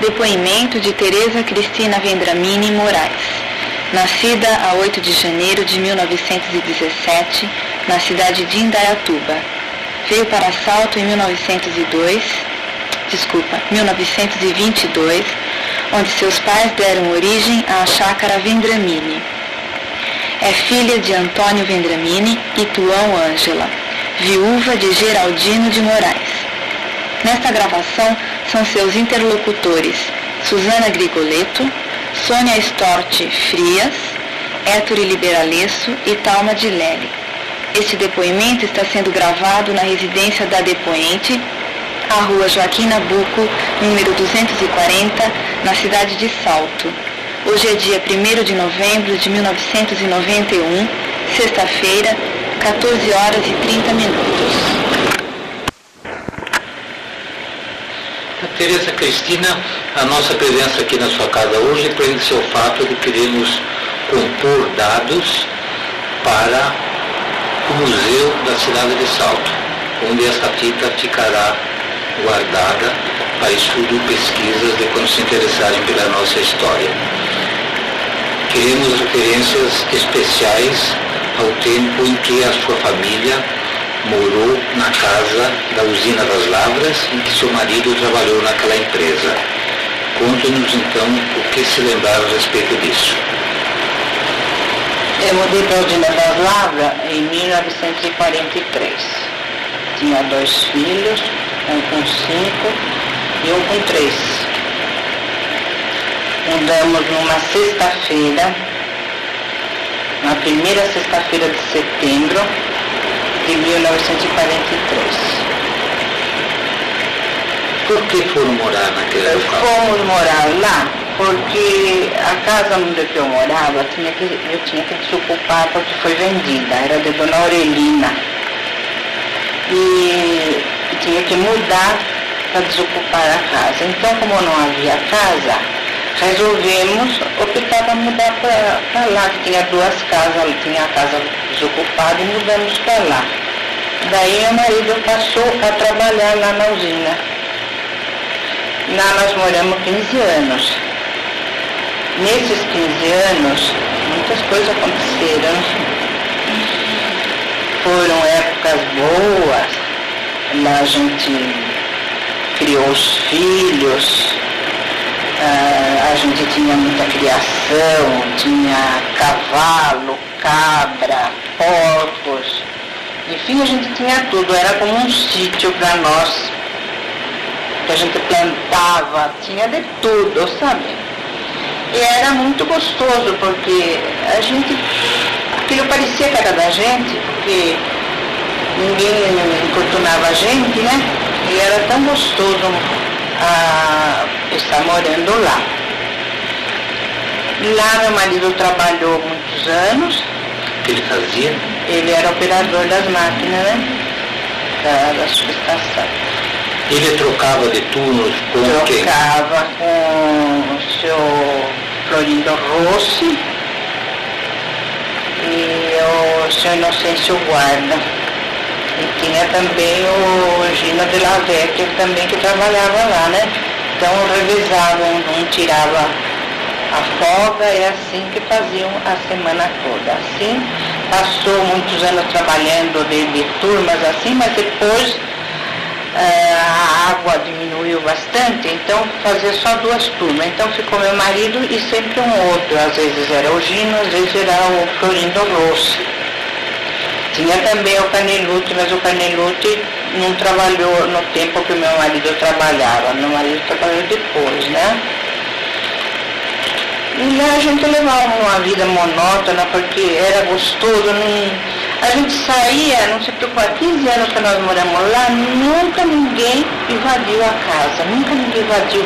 Depoimento de Tereza Cristina Vendramini Moraes. Nascida a 8 de janeiro de 1917, na cidade de Indaiatuba. Veio para Salto em 1902, desculpa, 1922, onde seus pais deram origem à chácara Vendramini. É filha de Antônio Vendramini e Tuão Ângela, viúva de Geraldino de Moraes. Nesta gravação são seus interlocutores Suzana Grigoleto, Sônia Storti Frias, Héctor Liberalesso e Talma de Lely. Este depoimento está sendo gravado na residência da depoente, a rua Joaquim Nabuco, número 240, na cidade de Salto. Hoje é dia 1 de novembro de 1991, sexta-feira, 14 horas e 30 minutos. Tereza Cristina, a nossa presença aqui na sua casa hoje prende-se ao fato de queremos compor dados para o Museu da Cidade de Salto, onde esta fita ficará guardada para estudo e pesquisas de quando se interessarem pela nossa história. Queremos referências especiais ao tempo em que a sua família morou na casa da usina das Lavras em que seu marido trabalhou naquela empresa. Conte-nos então o que se lembrar a respeito disso. Eu mudei para a usina das Lavras em 1943. Tinha dois filhos, um com cinco e um com três. Mudamos numa sexta-feira, na primeira sexta-feira de setembro de 1943. Por que foram morar naquele local? Fomos morar lá porque a casa onde eu morava tinha que, eu tinha que desocupar porque foi vendida, era de Dona Aurelina. E tinha que mudar para desocupar a casa. Então, como não havia casa, resolvemos optar para mudar para lá, que tinha duas casas, tinha a casa desocupada e mudamos para lá. Daí meu marido passou a trabalhar lá na usina. Lá nós moramos 15 anos. Nesses 15 anos, muitas coisas aconteceram. Foram épocas boas. Lá a gente criou os filhos, a gente tinha muita criação, tinha cavalo, cabra, porcos, enfim, a gente tinha tudo, era como um sítio para nós, que a gente plantava, tinha de tudo, sabe? E era muito gostoso, porque a gente, aquilo parecia era da gente, porque ninguém importunava a gente, né? E era tão gostoso a estar morando lá. Lá meu marido trabalhou muitos anos. O que ele fazia? Ele era operador das máquinas, né? Da, da subestação. Ele trocava de turnos com trocava quem? Trocava com o seu Florindo Rossi e o seu Inocêncio Guarda. E tinha também o Gino de la Vecchia também que trabalhava lá, né? Então revisavam, um tirava a folga é assim que faziam a semana toda. Assim, passou muitos anos trabalhando de, de turmas assim, mas depois eh, a água diminuiu bastante, então fazia só duas turmas. Então ficou meu marido e sempre um outro. Às vezes era o Gino, às vezes era o Florindo Rossi. Tinha também o Canelute, mas o Canelute não trabalhou no tempo que meu marido trabalhava. Meu marido trabalhou depois, né? E lá a gente levava uma vida monótona porque era gostoso, não... a gente saía, não se preocupa, 15 anos que nós moramos lá, nunca ninguém invadiu a casa, nunca ninguém invadiu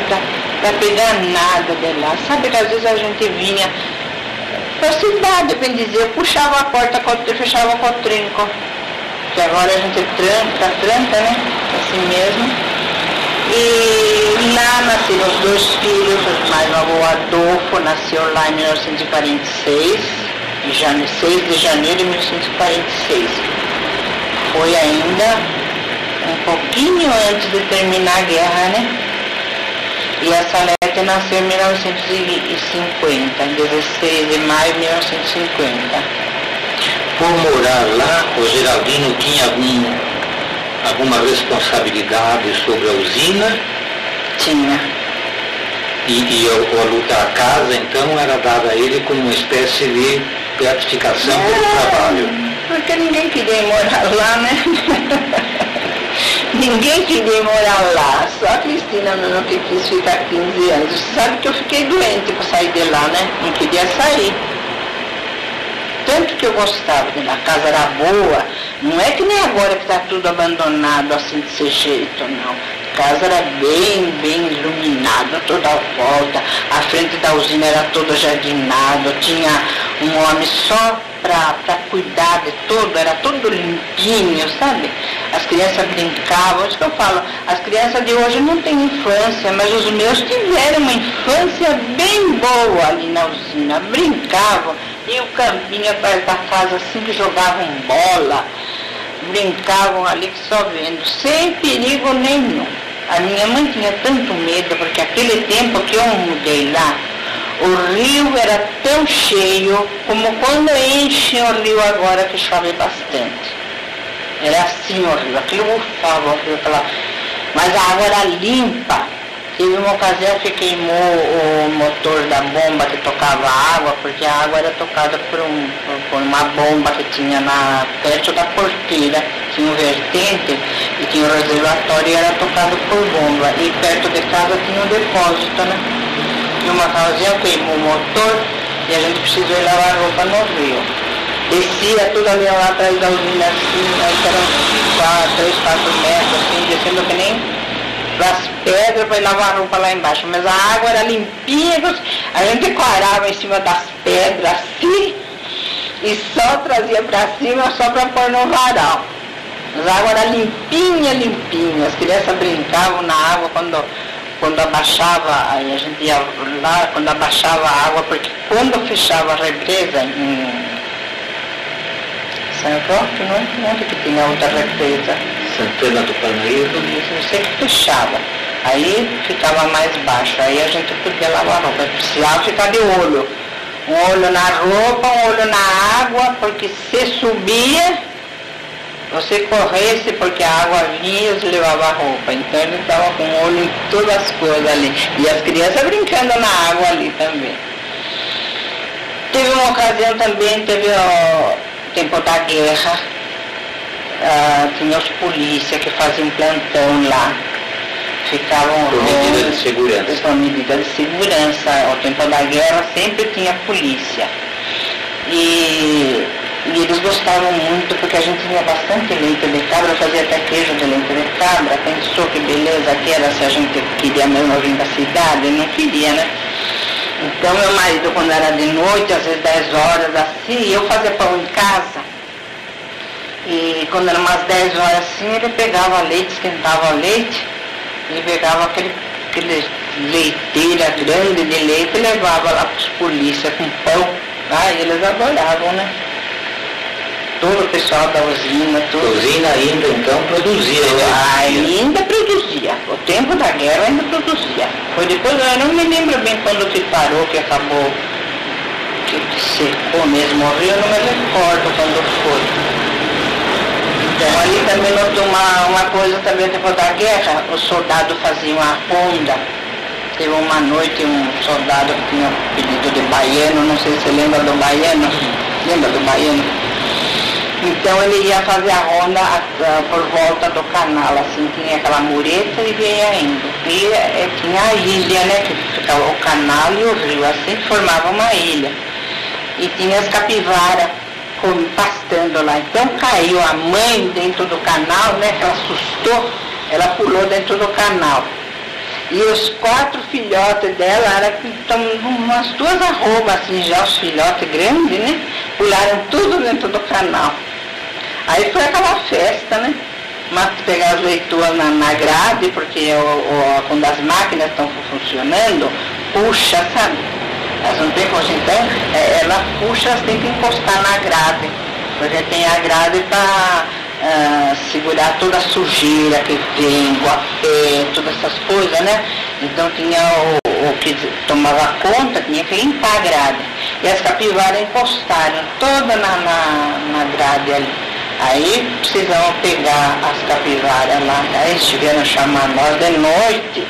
para pegar nada de lá. Sabe que às vezes a gente vinha para a cidade, bem dizer, eu puxava a porta, fechava com o trinco, que agora a gente tranca, tranca, né? Assim mesmo. E lá nasceram os dois filhos, o mais novo Adolfo nasceu lá em 1946, em 6 de janeiro de 1946. Foi ainda um pouquinho antes de terminar a guerra, né? E a Salete nasceu em 1950, 16 de maio de 1950. Por morar lá, o Geraldino tinha algum, alguma responsabilidade sobre a usina? Tinha. E, e a, a, casa, então, era dada a ele como uma espécie de gratificação pelo trabalho? Porque ninguém queria morar lá, né? ninguém queria morar lá, só a Cristina não que quis ficar 15 anos. Você sabe que eu fiquei doente para sair de lá, né? Não queria sair. Tanto que eu gostava a casa era boa, não é que nem agora que está tudo abandonado assim desse jeito, não. A casa era bem, bem iluminada toda a volta, a frente da usina era toda jardinada, tinha um homem só para cuidar de tudo, era tudo limpinho, sabe? As crianças brincavam, isso que eu falo, as crianças de hoje não têm infância, mas os meus tiveram uma infância bem boa ali na usina, brincavam, e o campinho atrás da casa assim que jogavam bola, brincavam ali só vendo, sem perigo nenhum. A minha mãe tinha tanto medo, porque aquele tempo que eu mudei lá, o rio era tão cheio como quando enche o rio agora que chove bastante. Era assim o rio, aquilo bufava o rio pela... Mas a água era limpa. Teve uma ocasião que queimou o motor da bomba que tocava a água, porque a água era tocada por, um, por uma bomba que tinha na, perto da porteira. Tinha um vertente e tinha um reservatório e era tocado por bomba. E perto de casa tinha um depósito, né? E uma ocasião queimou o motor e a gente precisou ir lavar roupa no rio. Descia tudo ali lá atrás da usina assim, que eram 3, 4 metros, assim, descendo que nem das pedras para lavar a roupa lá embaixo. Mas a água era limpinha, a gente corava em cima das pedras assim e só trazia para cima só para pôr no varal. Mas a água era limpinha, limpinha. As crianças brincavam na água quando, quando abaixava, aí a gente ia lá, quando abaixava a água, porque quando fechava a represa em São Roque, não é? Onde que tinha outra represa? Santana do Panaíba. Não sei que fechava. Aí ficava mais baixo, aí a gente podia lavar a roupa. Precisava ficar de olho. Um olho na roupa, um olho na água, porque se subia, você corresse porque a água vinha e levava a roupa. Então ele estava com o olho em todas as coisas ali. E as crianças brincando na água ali também. Teve uma ocasião também, teve o tempo da guerra, ah, tinha os polícias que faziam plantão lá. Ficavam por medida de segurança. Por medida de segurança. Ao tempo da guerra sempre tinha polícia. E, e eles gostavam muito porque a gente tinha bastante leite de cabra, fazia até queijo de leite de cabra. Pensou que beleza que era se a gente queria mesmo vir da cidade? Não queria, né? Então meu marido, quando era de noite, às vezes 10 horas assim, eu fazia pão em casa e quando era umas 10 horas assim, ele pegava leite, esquentava leite e pegava aquele, aquele leiteira grande de leite e levava lá para os polícia com pão. Ah, eles adoravam, né? Todo o pessoal da usina, tudo. A usina ainda então produzia, né? Ainda produzia. O tempo da guerra ainda produzia. Foi depois, eu não me lembro bem quando que parou, que acabou, que secou mesmo o rio, eu não me recordo quando foi. Então ali também notou uma, uma coisa também depois da guerra, os soldados faziam a ronda. Teve uma noite um soldado que tinha pedido de baiano, não sei se você lembra do baiano, lembra do baiano? Então ele ia fazer a ronda uh, por volta do canal, assim, tinha aquela mureta e vinha indo. E uh, tinha a ilha, né, que ficava o canal e o rio, assim formava uma ilha. E tinha as capivaras pastando lá. Então caiu a mãe dentro do canal, né? Que ela assustou, ela pulou dentro do canal. E os quatro filhotes dela, era estão umas duas arrobas assim já, os filhotes grandes, né? Pularam tudo dentro do canal. Aí foi aquela festa, né? Mas pegar as leituras na, na grade, porque o, o, quando as máquinas estão funcionando, puxa, sabe? Elas não têm força, então é, ela puxa, elas têm que encostar na grade. Porque tem a grade para ah, segurar toda a sujeira que vem, o pé, todas essas coisas, né? Então tinha o, o que tomava conta, tinha que limpar a grade. E as capivaras encostaram toda na, na, na grade ali. Aí precisamos pegar as capivaras lá. Aí eles tiveram chamar nós de noite.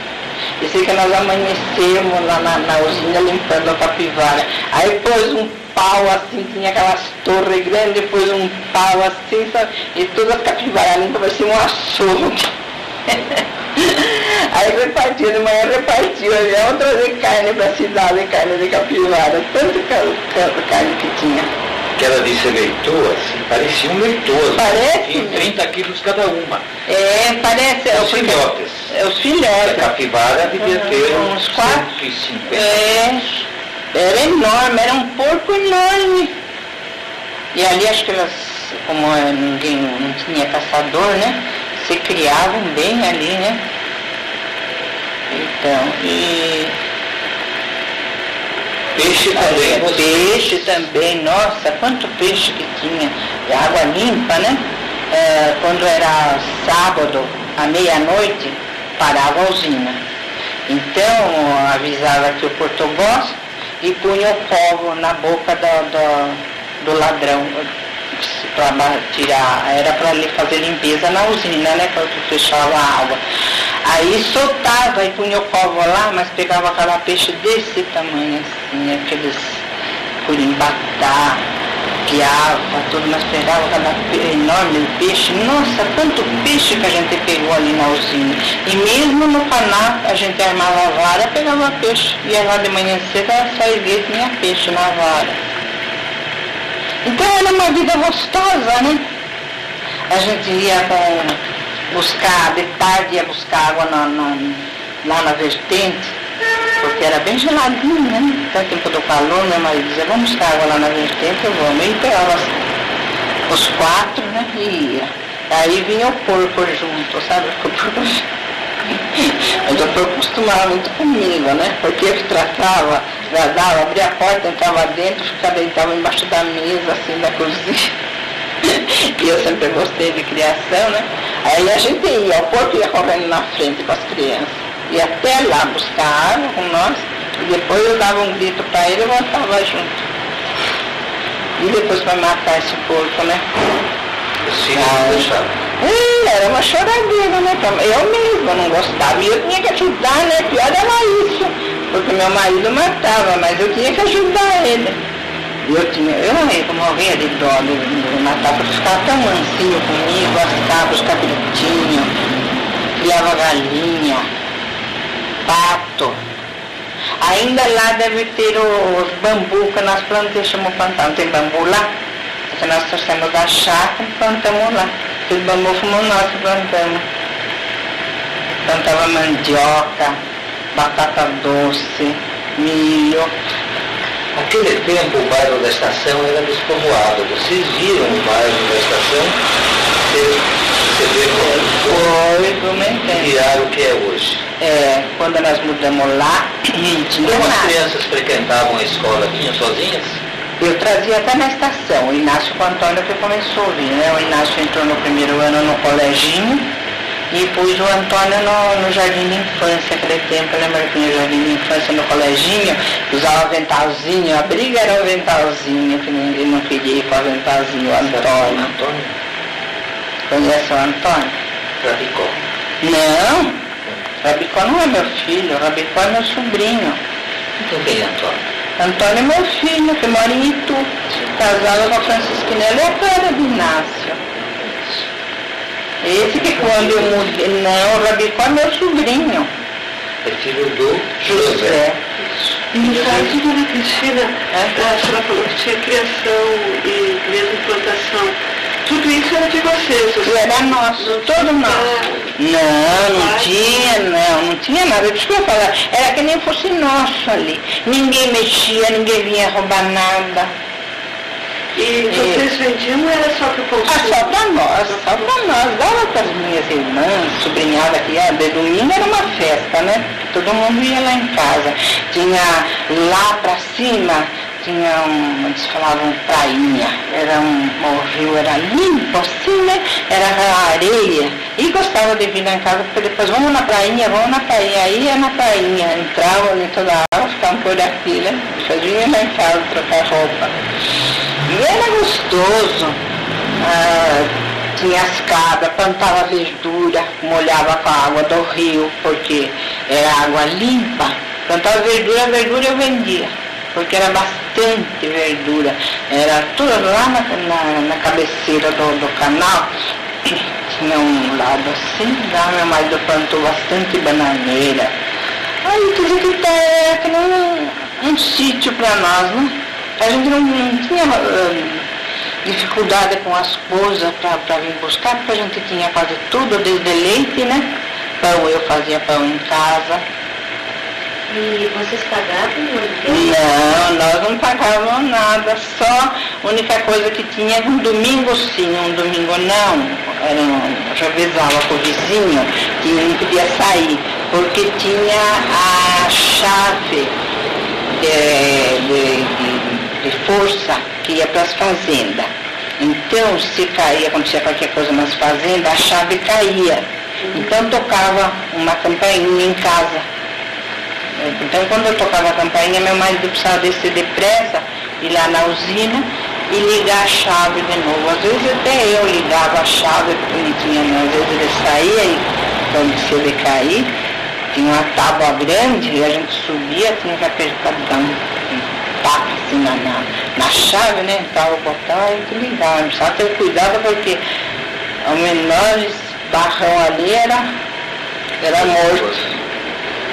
E sei que nós amanhecemos lá na, na usina limpando a capivara. Aí pôs um pau assim, tinha aquelas torres grandes, depois um pau assim, sabe? E todas as capivaras limpas parecia um açougue. Aí repartiu, de manhã repartiu, vamos trazer carne para a cidade, carne de capivara, tanto carne que tinha. Que ela disse leitoas, assim, pareciam leitoas. Parece? Tinham 30 quilos cada uma. É, parece. é, Os porque- filhotes. É, os A filhotes. capivara devia ter Uns uns quatro. 150. É, era enorme, era um porco enorme. E ali acho que elas, como eh, ninguém não tinha caçador, né? Se criavam bem ali, né? Então, e Peixe também. É, peixe também, nossa, quanto peixe que tinha. E água limpa, né? É, quando era sábado, à meia-noite, parava a usina. Então, avisava que o português e punha o covo na boca do, do, do ladrão para tirar, era para fazer limpeza na usina, né? Quando fechava a água. Aí soltava e punha o covo lá, mas pegava cada peixe desse tamanho assim, aqueles curimbatá, piava, tudo, mas pegava cada enorme peixe. Nossa, quanto peixe que a gente pegou ali na usina. E mesmo no caná a gente armava a vara, pegava peixe. Ia lá de manhã cedo, ela saía e tinha peixe na vara. Então era uma vida gostosa, né? A gente ia com, buscar, de tarde ia buscar água na, na- lá na vertente, porque era bem geladinho, né? Então, tempo do calor, meu marido dizia, vamos buscar água lá na vertente, eu vamos. E pegava os- os quatro, né? E ia. Aí vinha o porco junto, sabe? O porco o porco costumava muito comigo, né? Porque eu que tratava, guardava, abria a porta, entrava dentro, ficava deitava embaixo da mesa, assim, da cozinha. E eu sempre gostei de criação, né? Aí a gente ia, o porco ia correndo na frente com as crianças. Ia até lá buscar água com nós, e depois eu dava um grito para ele e voltava junto. E depois para matar esse porco, né? Os filhos Ah, deixavam. É, era uma choradeira, né? pra- Eu mesma não gostava. E eu tinha que ajudar, né? Pior era isso. Porque meu marido matava, mas eu tinha que ajudar ele. E eu tinha, eu morria, morria de dó de, de matar, porque ficava tão mansinho comigo, cabras, os cabritinhos, criava galinha, pato. Ainda lá deve ter os bambu que nós plantamos, chamamos plantar, não tem bambu lá? Que nós trouxemos da chácara e plantamos lá. Aquele bambu que plantamos. Plantava mandioca, batata doce, milho. Naquele tempo o bairro da estação era despovoado. Vocês viram o bairro da estação? Vê como Foi, viraram o que é hoje. É, quando nós mudamos lá, não tinha Como as crianças frequentavam a escola? Vinham sozinhas? Eu trazia até na estação, o Inácio com o Antônio que começou a vir, né? O Inácio entrou no primeiro ano no coleginho e pus o Antônio no, no jardim de infância, aquele tempo, lembra que tinha o jardim de infância no coleginho, usava aventalzinho, a briga era o aventalzinho, que ninguém não queria ir com o aventalzinho, o Antônio. Antônio Conhece o Antônio? Rabicó. Não, Rabicó não é meu filho, Rabicó é meu sobrinho. Então quem é Antônio? Antônio é meu filho, que mora em Itu, casado com a Francisquina, ele é a cara de Inácio. Esse que quando eu mudei, não, o Rabicó é meu sobrinho, É filho do José. José. E no caso, dona Cristina, É. a senhora falou que tinha criação e mesmo plantação. Tudo isso era de vocês. Era nosso, todo nosso. Não, não tinha, não, não tinha nada. Eu falar, era que nem fosse nosso ali. Ninguém mexia, ninguém vinha roubar nada. E vocês vendiam ou era só para o Ah, consumo? só pra nós, só pra nós. Dava para as minhas irmãs, sobrinhada que ia, de domingo era uma festa, né? Todo mundo ia lá em casa. Tinha lá pra cima, tinha um, eles falavam prainha, era um, o rio era limpo assim, né? Era areia. E gostava de vir em casa, porque depois vamos na prainha, vamos na prainha. Aí ia na prainha, entrava dentro da água, ficavam por aqui, né? Fazia lá em casa trocar roupa. E era gostoso. Ah, tinha as cabras, plantava verdura, molhava com a água do rio, porque era água limpa. Plantava verdura, verdura eu vendia porque era bastante verdura. Era tudo lá na, na, na cabeceira do, do canal. Tinha um lado assim, lá meu marido plantou bastante bananeira. Aí tudo que tá, é que um, um sítio para nós, né? A gente não, não tinha uh, dificuldade com as coisas para vir buscar, porque a gente tinha quase tudo, desde leite, né? Pão eu fazia pão em casa e vocês pagavam Não, nós não pagávamos nada, só a única coisa que tinha um domingo sim, um domingo não. Era um, já avisava com o vizinho que não podia sair, porque tinha a chave de, de, de, de força que ia para as fazendas. Então, se caía, acontecia qualquer coisa nas fazendas, a chave caía. Então tocava uma campainha em casa então, quando eu tocava a campainha, meu marido precisava descer depressa, ir lá na usina e ligar a chave de novo. Às vezes até eu ligava a chave, porque tinha, né? às vezes ele saía e quando se ele cair, tinha uma tábua grande e a gente subia, tinha que apertar, dar um, tapa assim na, na, na chave, né? Tava o botão e ligava. Precisava ter cuidado porque o menor barrão ali era, era morto.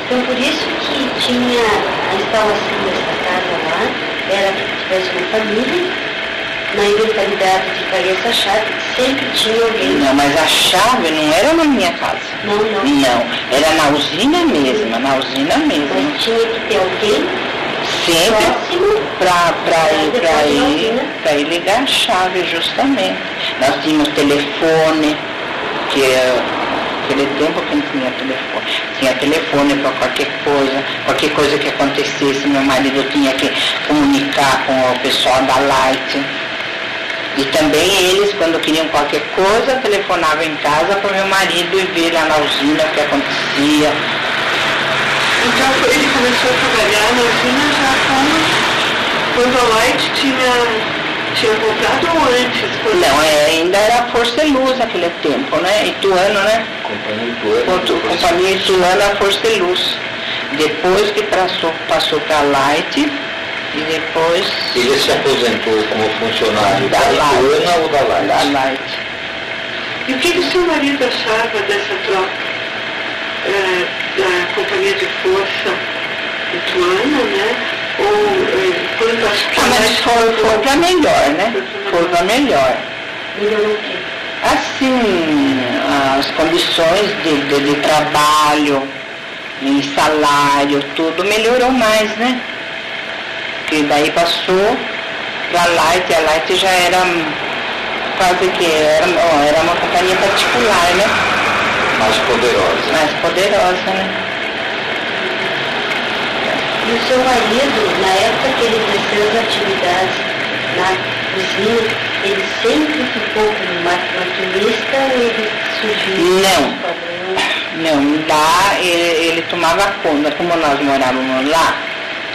Então por isso que tinha a instalação dessa casa lá, era que tivesse uma família, na eventualidade de cair essa chave, sempre tinha alguém. Não, mas a chave não era na minha casa. Não, não. Não, era na usina mesmo, na usina mesmo. Mas tinha que ter alguém sempre para ir, pra ir, pra ir ligar a chave justamente. Nós tínhamos telefone, que naquele tempo que não tinha telefone. Tinha telefone para qualquer coisa, qualquer coisa que acontecesse, meu marido tinha que comunicar com o pessoal da Light. E também eles, quando queriam qualquer coisa, telefonavam em casa para meu marido e ver lá na usina o que acontecia. Então ele começou a trabalhar na usina já quando, quando a Light tinha tinha comprado antes? É, Força e Luz naquele tempo, né? Ituano, né? Companhia Ituano. Companhia Força e Luz. Depois que passou, passou para Light e depois... Ele se aposentou como funcionário da, da Ituano ou da Light? Da Light. E o que, que o seu marido achava dessa troca é, da Companhia de Força Ituana, né? ou quantas ah, mas foi, foi para melhor, né? Foi para melhor. Assim, as condições de, de, de trabalho, em salário, tudo melhorou mais, né? Porque daí passou para a Light, a Light já era quase que era, era uma companhia particular, né? Mais poderosa. Mais poderosa, né? E o seu marido, na época que ele exerceu as atividades na cozinha, ele sempre ficou como maquinista ou ele surgiu? Não. Não, lá ele, ele, tomava conta, como nós morávamos lá,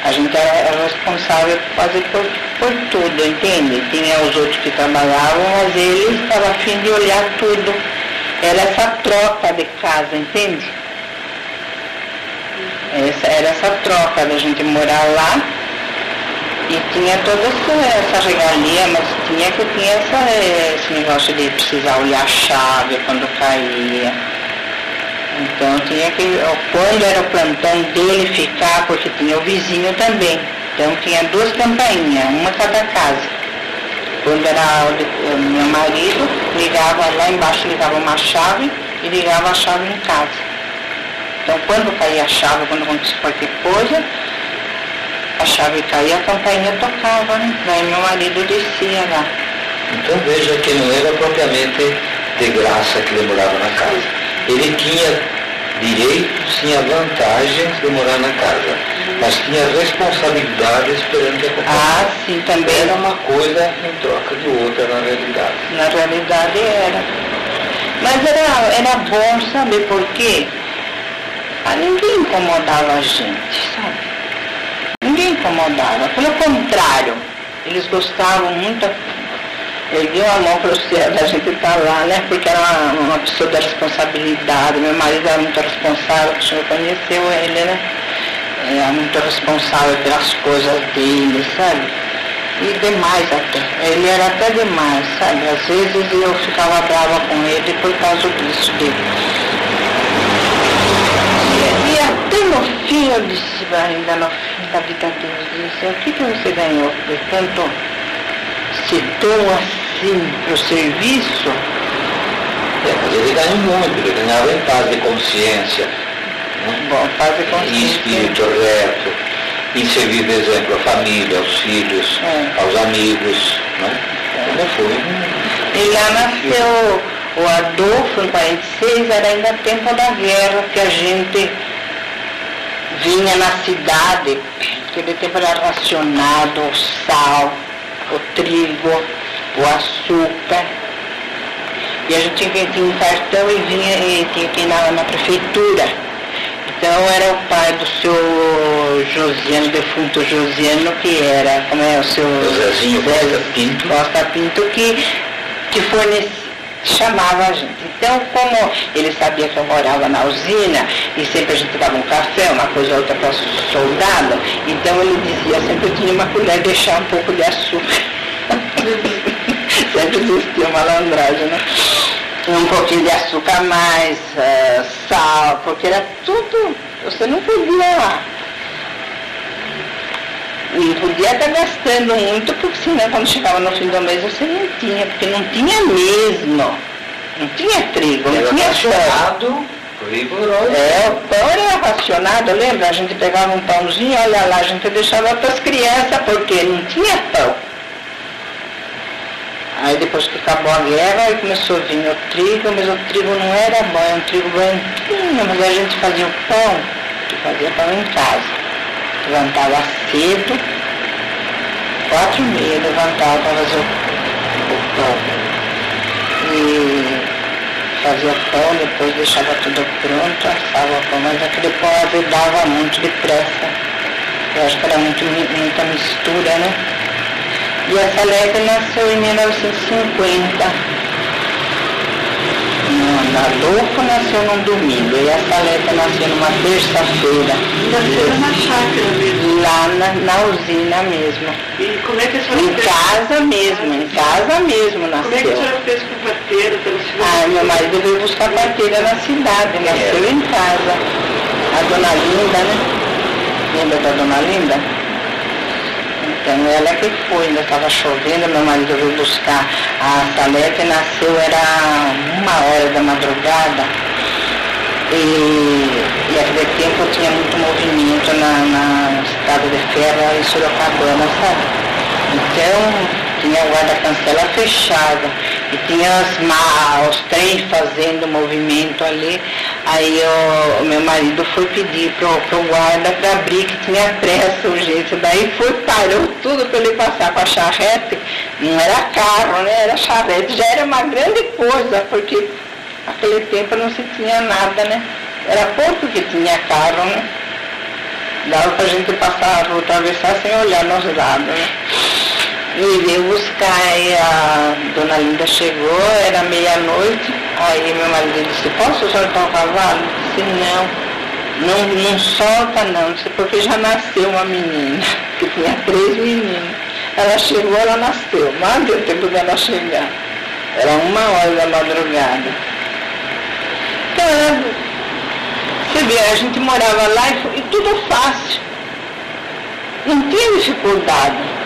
a gente era responsável quase por, por tudo, entende? Tinha os outros que trabalhavam, mas ele estava afim de olhar tudo. Era essa troca de casa, entende? Essa, era essa troca da gente morar lá e tinha toda essa, regalia, mas tinha que tinha essa, esse negócio de precisar olhar a chave quando caía. Então tinha que, quando era o plantão dele ficar, porque tinha o vizinho também. Então tinha duas campainhas, uma cada casa. Quando era o meu marido, ligava lá embaixo, ligava uma chave e ligava a chave em casa. Então, quando caía a chave, quando acontecia qualquer coisa, a chave caía, a campainha tocava, né? Daí meu marido descia lá. Então veja que não era propriamente de graça que ele morava na casa. Ele tinha direitos, tinha vantagens de morar na casa. Mas tinha responsabilidades perante a companhia. Ah, sim, também. Era uma coisa em troca de outra na realidade. Na realidade era. Mas era, era bom, sabe por quê? Ah, ninguém incomodava a gente, sabe? Ninguém incomodava. Pelo contrário, eles gostavam muito, erguiam a mão para o céu da gente estar lá, né? Porque era uma, uma pessoa da responsabilidade. Meu marido era muito responsável, o senhor conheceu ele, né? Era muito responsável pelas coisas dele, sabe? E demais até. Ele era até demais, sabe? Às vezes eu ficava brava com ele por causa disso dele. E, e até no fim eu disse, ainda no fim da vida dele, eu disse, o que, que você ganhou por tanto ser tão assim pro serviço? É, mas ele ganhou muito, ele ganhava em paz de consciência, né? Bom, fazer em consciência. espírito reto, em servir de exemplo à família, aos filhos, É. aos amigos. Né? Então foi E lá nasceu o Adolfo em 46, era ainda tempo da guerra que a gente vinha na cidade, aquele tempo era racionado o sal, o trigo, o açúcar. E a gente tinha que tinha um cartão e vinha e tinha que ir na, na prefeitura. Então era o pai do seu Josiano, defunto Josiano, que era, como é o seu Zezinho Costa Pinto. Costa Pinto, que, que fornece, chamava a gente. Então, como ele sabia que eu morava na usina, e sempre a gente dava um café, uma coisa ou outra para soldado, então ele dizia, sempre eu tinha uma colher deixar um pouco de açúcar. sempre existia uma malandragem, né? Um pouquinho de açúcar a mais, eh, sal, porque era tudo, você não podia não podia estar gastando muito, porque senão quando chegava no fim do mês você não tinha, porque não tinha mesmo. Não tinha trigo, não Era tinha pão. racionado, rigoroso. É, o pão era racionado, lembra? A gente pegava um pãozinho, olha lá, a gente deixava para as crianças, porque não tinha pão. Aí depois que acabou a guerra, aí começou a vir o trigo, mas o trigo não era bom, era um trigo branquinho, mas a gente fazia o pão, que fazia pão em casa. Levantava cedo, quatro e meia levantava para fazer o, pão. E fazia pão, depois deixava tudo pronto, assava o pão, mas aquele pão azedava muito depressa. Eu acho que era muito, muita mistura, né? E a Salete nasceu em 1950. No- A Adolfo nasceu num domingo e a Salete nasceu numa terça-feira. Nasceram na chácara mesmo. Lá na, na usina mesmo. E como é que a senhora Em fez? casa mesmo, em casa mesmo Como é que a nasceu. senhora fez com o parteiro pela segunda Ah, meu marido veio buscar parteira na cidade, nasceu em casa. A dona Linda, né? Lembra da dona Linda? Então ela que foi, ainda estava chovendo, meu marido veio buscar a Salete, nasceu, era uma hora da madrugada. E, e aquele tempo tinha muito movimento na, na estrada de ferro em Sorocabana, sabe? Então tinha a guarda-cancela fechada e tinha as os trens fazendo movimento ali. Aí o, o meu marido foi pedir pro, pro guarda para abrir que tinha pressa, urgência. Daí foi, parou tudo para ele passar com a charrete. Não era carro, né? Era charrete. Já era uma grande coisa, porque naquele tempo não se tinha nada, né? Era pouco que tinha carro, né? Dava pra gente passar, atravessar sem olhar nos lados, né? E veio buscar, aí a dona Linda chegou, era meia-noite, aí meu marido disse, posso soltar o cavalo? Eu disse, não, não, não solta não, disse, porque já nasceu uma menina, que tinha três meninos. Ela chegou, ela nasceu, mas deu tempo dela chegar. Era uma hora da madrugada. Então, você vê, a gente morava lá e, e tudo fácil. Não tinha dificuldade.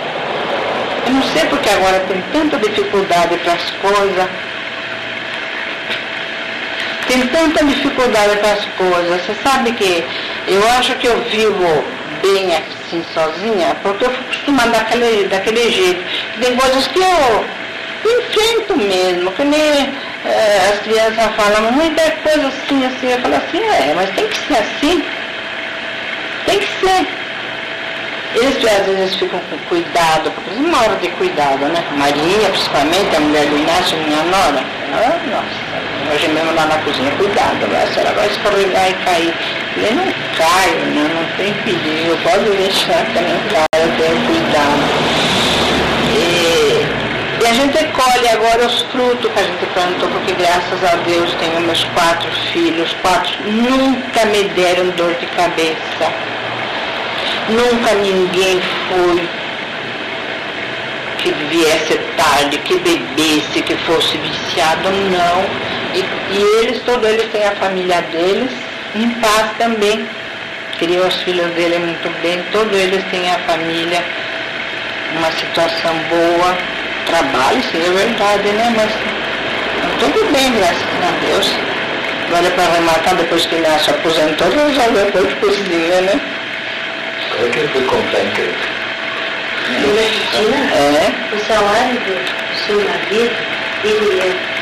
Eu não sei porque agora tem tanta dificuldade para as coisas. Tem tanta dificuldade para as coisas. Você sabe que eu acho que eu vivo bem assim sozinha, porque eu fui acostumada daquele, daquele jeito. Tem coisas que eu enfrento mesmo, que nem eh, as crianças falam, muita coisa assim, assim, eu falo assim, é, mas tem que ser assim. Tem que ser. Eles às vezes ficam com cuidado, porque eles moram de cuidado, né? Maria, principalmente, a mulher do Inácio, minha nora. Ah, nossa, hoje mesmo lá na cozinha, cuidado, a senhora vai escorregar e cair. Ele não cai, né? não tem perigo, pode deixar que não caia, eu tenho cuidado. E a gente colhe agora os frutos que a gente plantou, porque graças a Deus tenho meus quatro filhos, quatro nunca me deram dor de cabeça Nunca ninguém foi que viesse tarde, que bebesse, que fosse viciado, não. E, e eles, todos eles têm a família deles, em paz também. Criam os filhos dele muito bem, todos eles têm a família, uma situação boa, trabalho, sim, é verdade, né? Mas tudo bem, graças a Deus. Agora para arrematar, depois que ele se aposentou, resolveu por cozinha, né? É que ele foi comprar emprego. Dona Cristina, É, o salário do seu marido, ele é,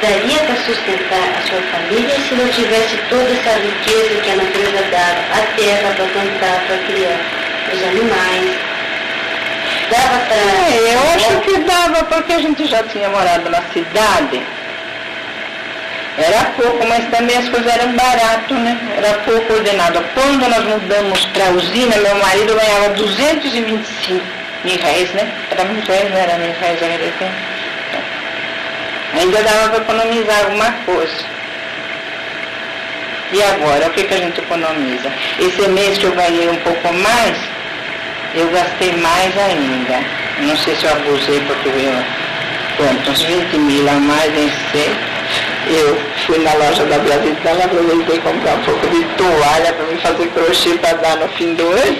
daria para sustentar a sua família se não tivesse toda essa riqueza que a natureza dava, a terra para plantar, para criar os animais. Dava para. É, eu acho que dava porque a gente já tinha morado na cidade. Era pouco, mas também as coisas eram barato, né? Era pouco ordenado. Quando nós mudamos para a usina, meu marido ganhava 225 mil reais, né? Era mil reais, não era mil reais tempo. Então, ainda dava para economizar alguma coisa. E agora, o que, que a gente economiza? Esse mês que eu ganhei um pouco mais, eu gastei mais ainda. Não sei se eu abusei porque eu, quanto, uns 20 mil a mais, nem sei. Eu fui na loja da Brasil, aproveitei comprar um pouco de toalha para me fazer crochê para dar no fim do ano.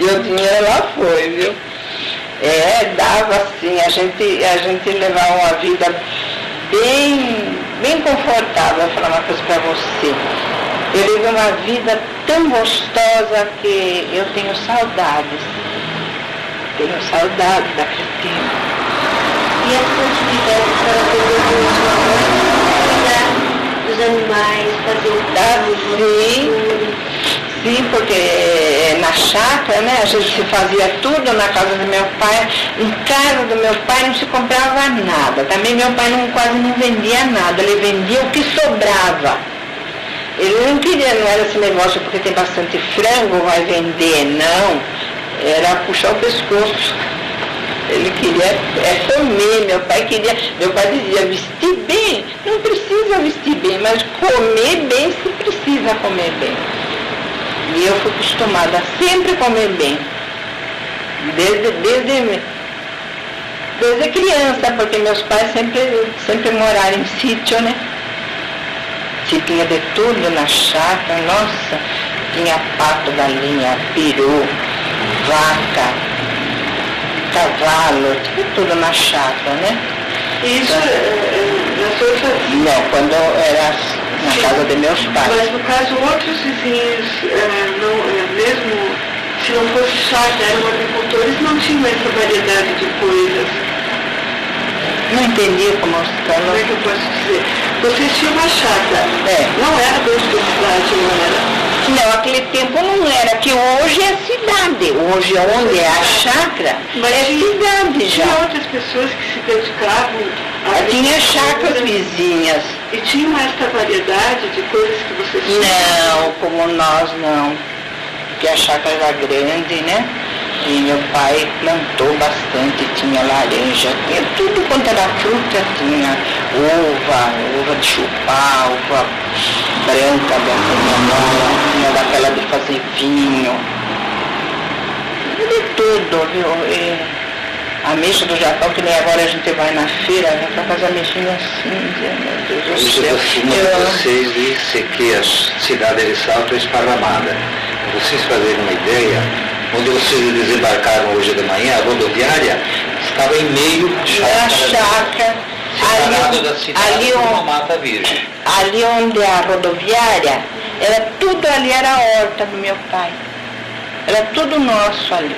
E o dinheiro lá foi, viu? É, dava assim, a gente, a gente levava uma vida bem, bem confortável, vou falar uma coisa para você. Eu levei uma vida tão gostosa que eu tenho saudades. Tenho saudades daquele tempo. E essa atividade que a senhora dos animais, fazer sim. Sim, porque na chácara, né, a gente se fazia tudo na casa do meu pai. Em casa do meu pai não se comprava nada. Também meu pai não, quase não vendia nada, ele vendia o que sobrava. Ele não queria, não era esse negócio porque tem bastante frango, vai vender, não. Era puxar o pescoço. Ele queria é, comer, meu pai queria, meu pai dizia vestir bem, não precisa vestir bem, mas comer bem se precisa comer bem. E eu fui acostumada a sempre comer bem. Desde, desde, desde criança, porque meus pais sempre, sempre moraram em sítio, né? Se tinha de tudo na chácara, nossa, tinha pato, galinha, peru, vaca, cavalo, tinha tudo na chácara, né? E isso é, é, na sua família. Não, quando eu era na casa de meus pais. Mas no caso, outros vizinhos, é, não, é, mesmo se não fosse chácara, eram agricultores, não tinham essa variedade de coisas. Não entendi como Como é que eu posso dizer? Vocês tinham uma chácara. É. Não era dentro da cidade, não era. Não, aquele tempo não era, que hoje é cidade. Hoje onde é a chácara, Mas é tinha- cidade Tinha já. outras pessoas que se dedicavam a Tinha chácaras agricultura vizinhas. E tinham esta variedade de coisas que vocês tinham? Não, como nós não. Porque a chácara era grande, né? E meu pai plantou bastante, tinha laranja, tinha tudo quanto era fruta, tinha uva, uva de chupar, uva branca da minha mãe, tinha daquela de fazer vinho. De tudo, viu? E a mexa do Japão, que nem agora a gente vai na feira, né? Pra fazer a mexinha assim, meu Deus do céu. Eu- vocês disse que a cidade de Salto é esparramada. Para vocês fazerem uma ideia, onde vocês desembarcaram hoje de manhã, a rodoviária estava em meio a chácara, Ali, da cidade ali, uma mata virgem. ali onde a rodoviária, era tudo ali, era a horta do meu pai. Era tudo nosso ali.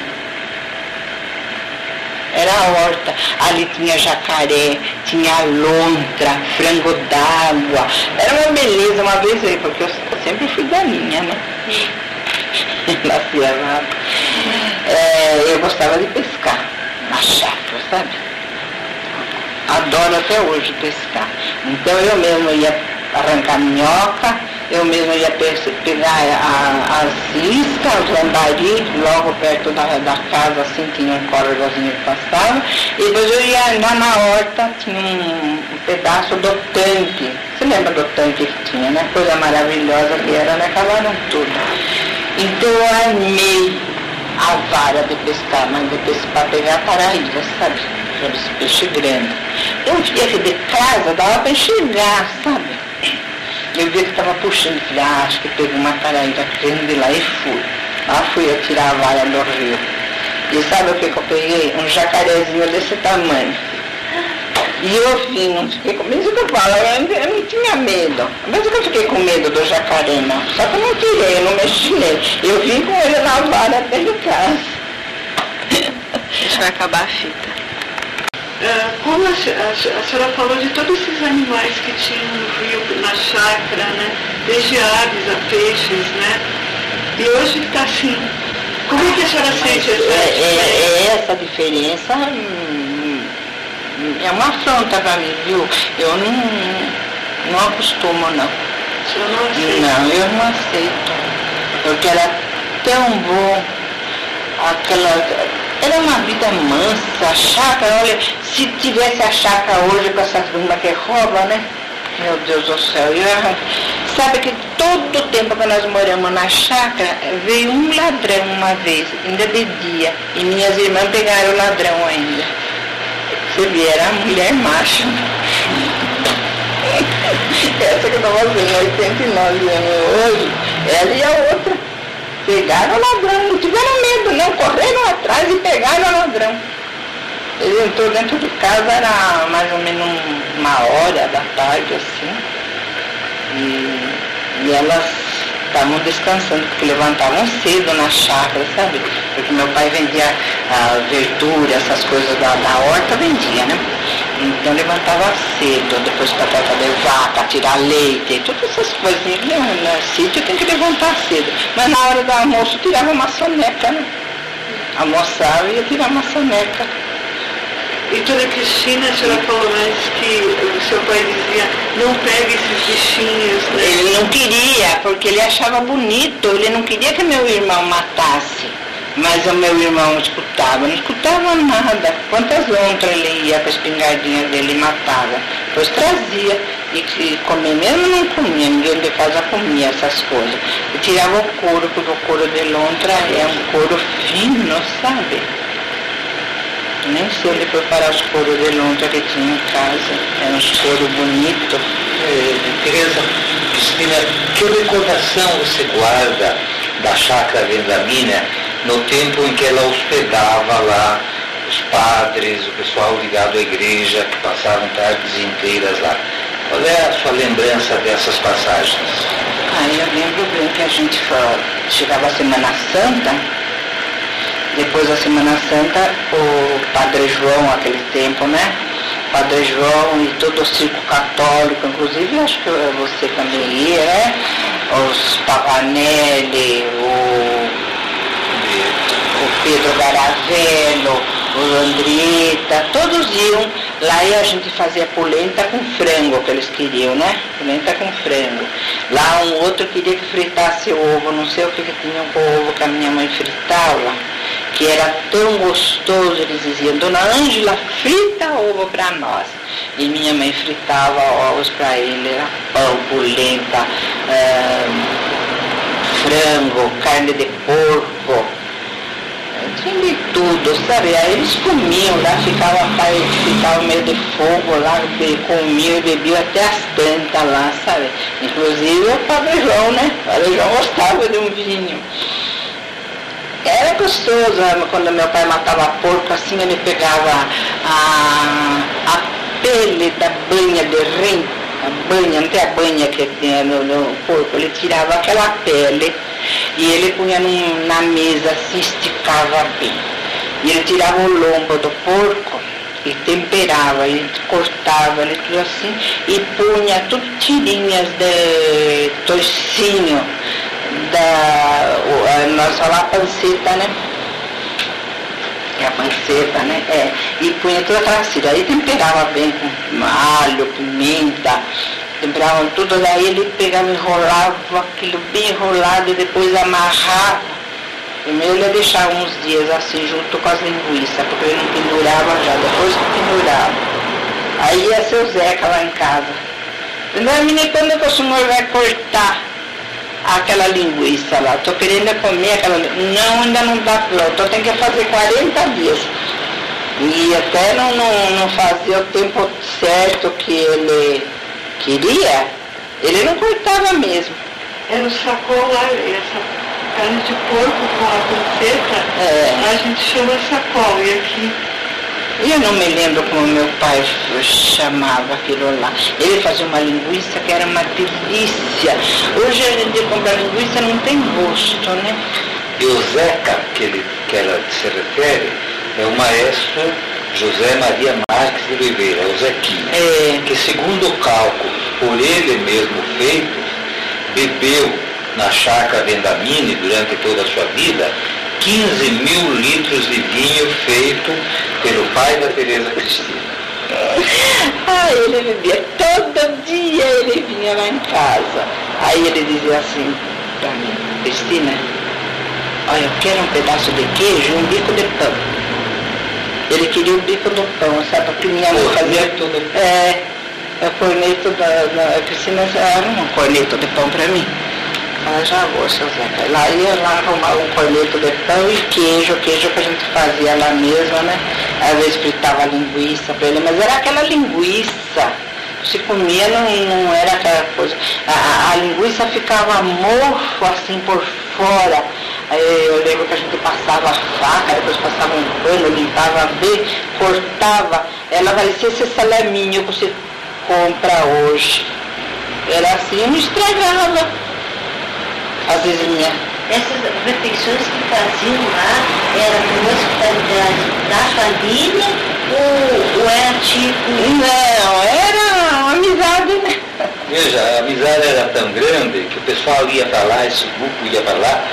Era a horta. Ali tinha jacaré, tinha lontra, frango d'água. Era uma beleza, uma vez aí, porque eu sempre fui galinha, né? Nascia lá. é, eu gostava de pescar na chácara, sabe? Adoro até hoje pescar. Então eu mesmo ia arrancar minhoca, eu mesmo ia pegar a, as iscas, os lambari, logo perto da, da casa, assim, tinha um córregozinho que passava, e depois eu ia andar na horta, tinha um, um pedaço do tanque. Você lembra do tanque que tinha, né? Coisa maravilhosa que era, né? Acabaram tudo. Então eu armei a vara de pescar, mas para pegar paraíba, sabe? Esse peixe grande. Eu via que de casa dava para enxergar, sabe? Eu vi que estava puxando, falei, ah, acho que pegou uma paraíba grande lá e fui. Lá fui eu tirar a vara do rio. E sabe o que eu peguei? Um jacarezinho desse tamanho. E eu vim, não fiquei com medo que eu falo, eu, eu não tinha medo. Mas eu fiquei com medo do jacaré, não. Só que eu não tirei, eu não mexi nele. Eu vim com ele na vara até em casa. A gente vai acabar a fita. Ah, como a, a, a, senhora falou de todos esses animais que tinham no rio, na chácara, né? Desde aves a peixes, né? E hoje está assim. Como é que a senhora sente essa é, diferença? é, é essa diferença hum, é uma afronta para mim, viu? Eu não, não acostumo, não. Senhora não aceita? Não, eu não aceito. Porque era tão bom, aquela. Era uma vida mansa, chácara, olha, se tivesse a chácara hoje com essa turma que rouba, né? Meu Deus do céu, eu Sabe que todo o tempo que nós moramos na chácara, veio um ladrão uma vez, ainda de dia, e minhas irmãs pegaram o ladrão ainda. Vê, era a mulher macho. Essa que eu estava vendo, 89 anos hoje, ela e a outra. Pegaram o ladrão, não tiveram medo não, correram atrás e pegaram o ladrão. Ele entrou dentro de casa, era mais ou menos uma hora da tarde, assim. E, e elas estavam descansando, porque levantavam cedo na chácara, sabe? Porque meu pai vendia a verdura, essas coisas da, da horta, vendia, né? Então levantava cedo, depois para de vaca, tirar leite, todas essas coisas. E no, no sítio tem que levantar cedo. Mas na hora do almoço tirava uma soneca, né? Almoçava e ia tirar uma soneca. E Dona Cristina, a senhora falou antes que o seu pai dizia, não pegue esses bichinhos, né? Ele não queria, porque ele achava bonito, ele não queria que meu irmão matasse. Mas o meu irmão escutava, não escutava nada. Quantas lontras ele ia com a espingardinha dele e matava. Depois trazia. E que comer mesmo não comia, ninguém de casa comia essas coisas. E tirava o couro, porque o couro de lontra é um couro fino, sabe? Nem ele preparar os couros de lontra que tinha em casa. Eram uns couros bonitos. Eh, Tereza, Cristina, que recordação você guarda da chácara Vendamina no tempo em que ela hospedava lá os padres, o pessoal ligado à igreja, que passavam tardes inteiras lá? Qual é a sua lembrança dessas passagens? Ah, eu lembro bem que a gente fa- chegava a Semana Santa, depois da Semana Santa, o Padre João, aquele tempo, né? Padre João e todo o circo católico, inclusive acho que você também ia, né? Os Pavanelli, o, o Pedro Garavello, o Andrieta, todos iam lá a gente fazia polenta com frango que eles queriam, né? Polenta com frango. Lá um outro queria que fritasse ovo, não sei o que, que tinham com ovo que a minha mãe fritava, que era tão gostoso, eles diziam, Dona Ângela, frita ovo para nós. E minha mãe fritava ovos para ele, era pão, polenta, eh, frango, carne de porco, tinha de tudo, sabe? Aí eles comiam lá, ficava, pai, ficava meio de fogo lá, comiam e bebiam até as tantas lá, sabe? Inclusive o Padre João, né? O Padre João gostava de um vinho. Era gostoso, né? quando meu pai matava porco, assim ele pegava a, a pele da banha de rim, a banha, não tem a banha que tinha no, no porco, ele tirava aquela pele e ele punha num- na mesa, assim, esticava bem. E ele tirava o lombo do porco e temperava, e cortava ele tudo assim, e punha tudo tirinhas de toicinho, da, o- a, nós falamos panceta, né? é a panceta, né? É, e punha toda aquela cera. Aí temperava bem com alho, pimenta, temperava tudo, daí ele pegava, enrolava aquilo bem enrolado e depois amarrava. Primeiro ele ia deixar uns dias assim junto com as linguiças, porque ele não pendurava já, depois pendurava. Aí ia seu Zeca lá em casa. Não, menina, quando que o senhor vai cortar aquela linguiça lá? Estou querendo comer aquela Não, ainda não está pronto, eu tenho que fazer 40 dias. E até não, não, não fazia o tempo certo que ele queria, ele não cortava mesmo. Era o sacola, essa carne de porco com a panceta, É. a gente chama sacola. E aqui eu não me lembro como meu pai chamava aquilo lá. Ele fazia uma linguiça que era uma delícia. Hoje a gente compra linguiça não tem gosto, né? E o Zeca, que, ele, que ela se refere, é o maestro José Maria Marques de Oliveira, o Zequinha, É, que segundo cálculos por ele mesmo feitos, bebeu na chácara Vendamini durante toda a sua vida 15 mil litros de vinho feito pelo pai da Teresa Cristina. ah, ele bebia. Todo dia ele vinha lá em casa. Aí ele dizia assim pra mim, Cristina, olha, eu quero um pedaço de queijo e um bico de pão. Ele queria o bico do pão, sabe? Porque minha mãe fazia. Corneto do pão. É, é o corneto da. da a Cristina era um corneto de pão pra mim. Ela já vou, seu Zeca. Lá ia lá arrumar um corneto de pão e queijo, queijo que a gente fazia lá mesmo, né? Às vezes fritava linguiça pra ele, mas era aquela linguiça. Se comia, não, não era aquela coisa. A- a linguiça ficava mofo assim por fora. Aí eu lembro que a gente passava a faca, depois passava um pano, limpava bem, cortava. Ela parecia esse salaminho que você compra hoje. Era assim, não estragava. Às vezes minha. Essas refeições que faziam lá era com hospitalidade da família ou, ou era tipo. Não, era uma amizade, né? Veja, a amizade era tão grande que o pessoal ia para lá, esse grupo ia para lá,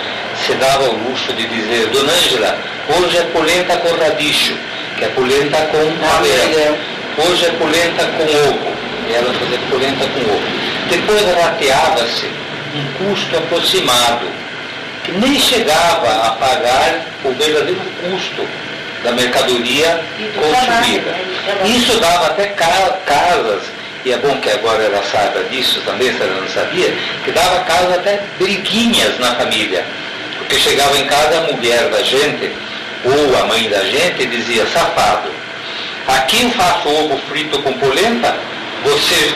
se dava o luxo de dizer, Dona Ângela, hoje é polenta com radicho, que é polenta com Ah, legal. Hoje é polenta com ovo. E ela fazia polenta com ovo. Depois rateava-se um custo aproximado, que nem chegava a pagar o verdadeiro custo da mercadoria do consumida. né. Isso dava até ca- casas, e é bom que agora ela saiba disso também, se ela não sabia, que dava casas até briguinhas na família. Porque chegava em casa a mulher da gente, ou a mãe da gente, e dizia, safado, aqui eu faço ovo frito com polenta, você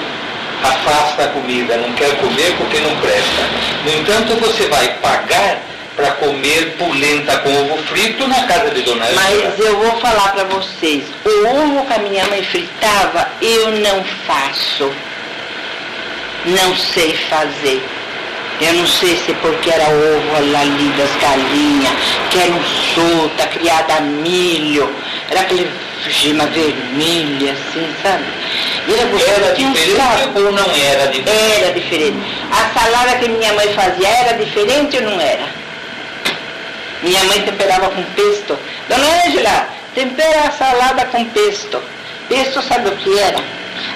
afasta a comida, não quer comer porque não presta. No entanto, você vai pagar para comer polenta com ovo frito na casa de Dona Ângela. Mas eu vou falar para vocês, o ovo que a minha mãe fritava, eu não faço. Não sei fazer. Eu não sei se porque era ovo ali das galinhas, que era um solta, criada a milho, era aquele gema vermelha, assim, sabe? E era gostoso, Era diferente ou não era diferente? Era diferente. A salada que minha mãe fazia era diferente ou não era? Minha mãe temperava com pesto. Dona Ângela, tempera a salada com pesto. Pesto sabe o que era?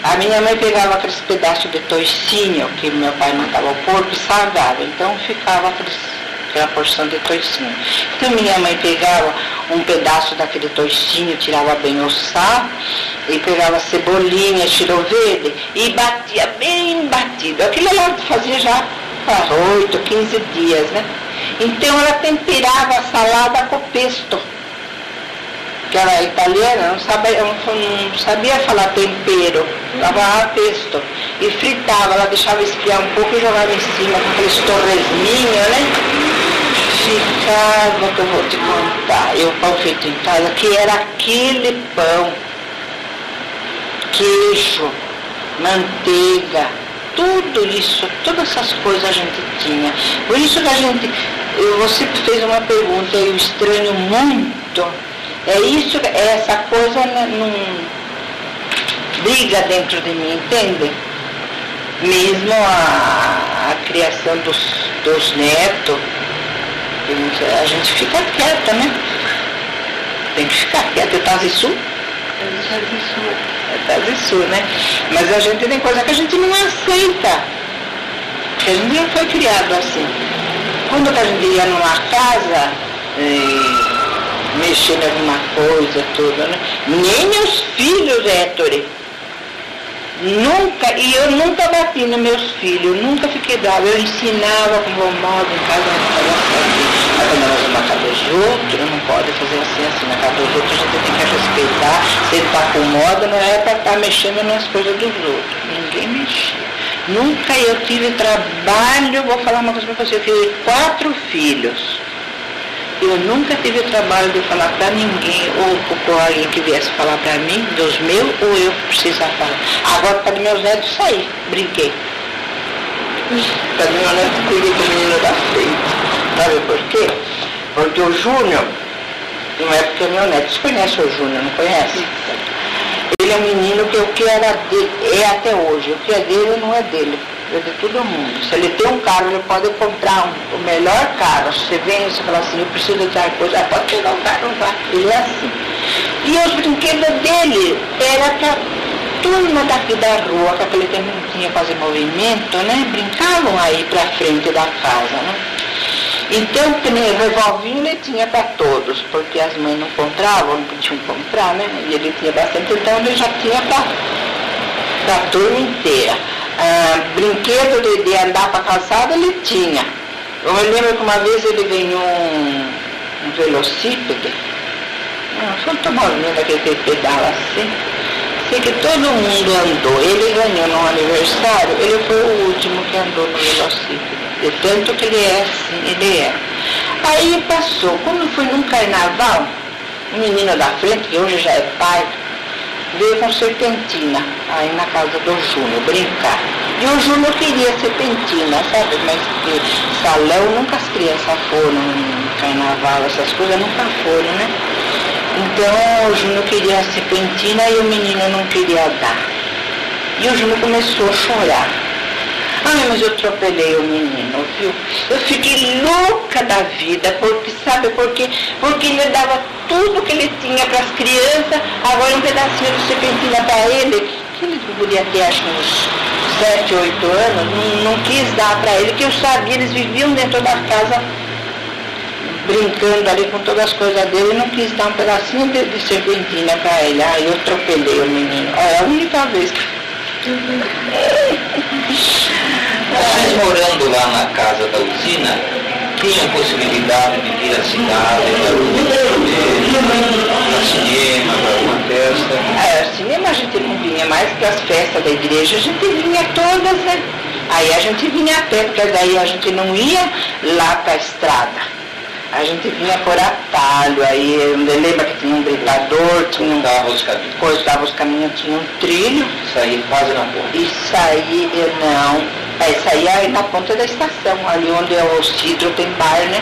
A minha mãe pegava aqueles pedaços de toicinho que meu pai matava o porco e salgava. Então ficava aqueles, aquela porção de toicinho. Então minha mãe pegava um pedaço daquele toicinho, tirava bem o sal, e pegava cebolinha, cheiro verde, e batia bem batido. Aquilo ela fazia já faz 8, 15 dias, né? Então ela temperava a salada com pesto. Que ela é italiana, não sabia, não sabia falar tempero, dava pesto. E fritava, ela deixava esfriar um pouco e jogava em cima com aqueles torresminhos, né? Ficava, que eu vou te contar, e o pão feito em casa, que era aquele pão, queijo, manteiga, tudo isso, todas essas coisas a gente tinha. Por isso que a gente, eu- você fez uma pergunta, eu estranho muito. É isso, é essa coisa né, não briga dentro de mim, entende? Mesmo a, a criação dos, dos netos, a gente fica quieta, né? tem que ficar quieto. Taz Sul? É Taz Sul, né? Mas a gente tem coisa que a gente não aceita. Porque a gente não foi criado assim. Quando a gente ia numa casa, e mexendo em alguma coisa, tudo, né? Nem meus filhos, Héctor, Nunca, e eu nunca bati nos meus filhos, nunca fiquei brava. Eu ensinava com bom modo em casa, quando nós vamos na casa dos outros, não pode fazer assim, assim. Na casa dos outros a gente tem que respeitar. Se ele está com moda, não é para estar tá mexendo nas coisas dos outros. Ninguém mexia. Nunca eu tive trabalho, vou falar uma coisa para você, eu tive quatro filhos. Eu nunca tive trabalho de falar para ninguém, ou por alguém que viesse falar para mim, dos meus, ou eu precisar falar. Agora, para meus netos sair, brinquei. Para meu neto, cuidei do menino da frente. Sabe por quê? Porque o Júnior, não é porque é meu neto, você conhece o Júnior, não conhece? Ele é um menino que o que era dele, é até hoje, o que é dele não é dele é de todo mundo. Se ele tem um carro, ele pode comprar um, o melhor carro. Se você vem e você fala assim, eu preciso de tal coisa, ah, pode pegar um carro, vai. Ele é assim. E os brinquedos dele era que a turma daqui da rua, que aquele tempo não tinha quase movimento, né? Brincavam aí pra frente da casa, né? Então, que nem revolvinho ele tinha para todos, porque as mães não compravam, não podiam comprar, né? E ele tinha bastante, então ele já tinha para a turma inteira ah, brinquedo de, de andar para calçada ele tinha. Eu me lembro que uma vez ele ganhou um, um velocípede, um fantomolinho daquele que pedala assim. Sei que todo mundo andou. Ele ganhou no aniversário, ele foi o último que andou no velocípede. De tanto que ele é assim, ele é. Aí passou, quando foi num carnaval, um menino da frente, que hoje já é pai, veio com serpentina aí na casa do Júnior brincar. E o Júnior queria serpentina, sabe? Mas salão nunca as crianças foram, carnaval, essas coisas nunca foram, né? Então o Júnior queria serpentina e o menino não queria dar. E o Júnior começou a chorar. Ai, mas eu atropelei o menino, viu? Eu fiquei louca da vida, porque, sabe por quê? Porque ele dava tudo que ele tinha para as crianças, agora um pedacinho de serpentina para ele, que ele podia ter acho uns 7, 8 anos, não, não quis dar para ele, que eu sabia, eles viviam dentro da casa brincando ali com todas as coisas dele, não quis dar um pedacinho de, de serpentina para ele. Ah, eu atropelei o menino. É a única vez que vocês morando lá na casa da usina, tinham possibilidade de vir à cidade, para cinema, para alguma festa? É, cinema a gente não vinha mais para as festas da igreja, a gente vinha todas, né? Aí a gente vinha a pé, porque daí a gente não ia lá para a estrada a gente vinha por atalho, aí lembra que tinha um brigador, tinha um. Cortava os caminhos. Cortava os caminhos, tinha um trilho. Saía quase na ponta. E saía, não. É, saía aí na ponta da estação, ali onde é o Cidro tem bar, né?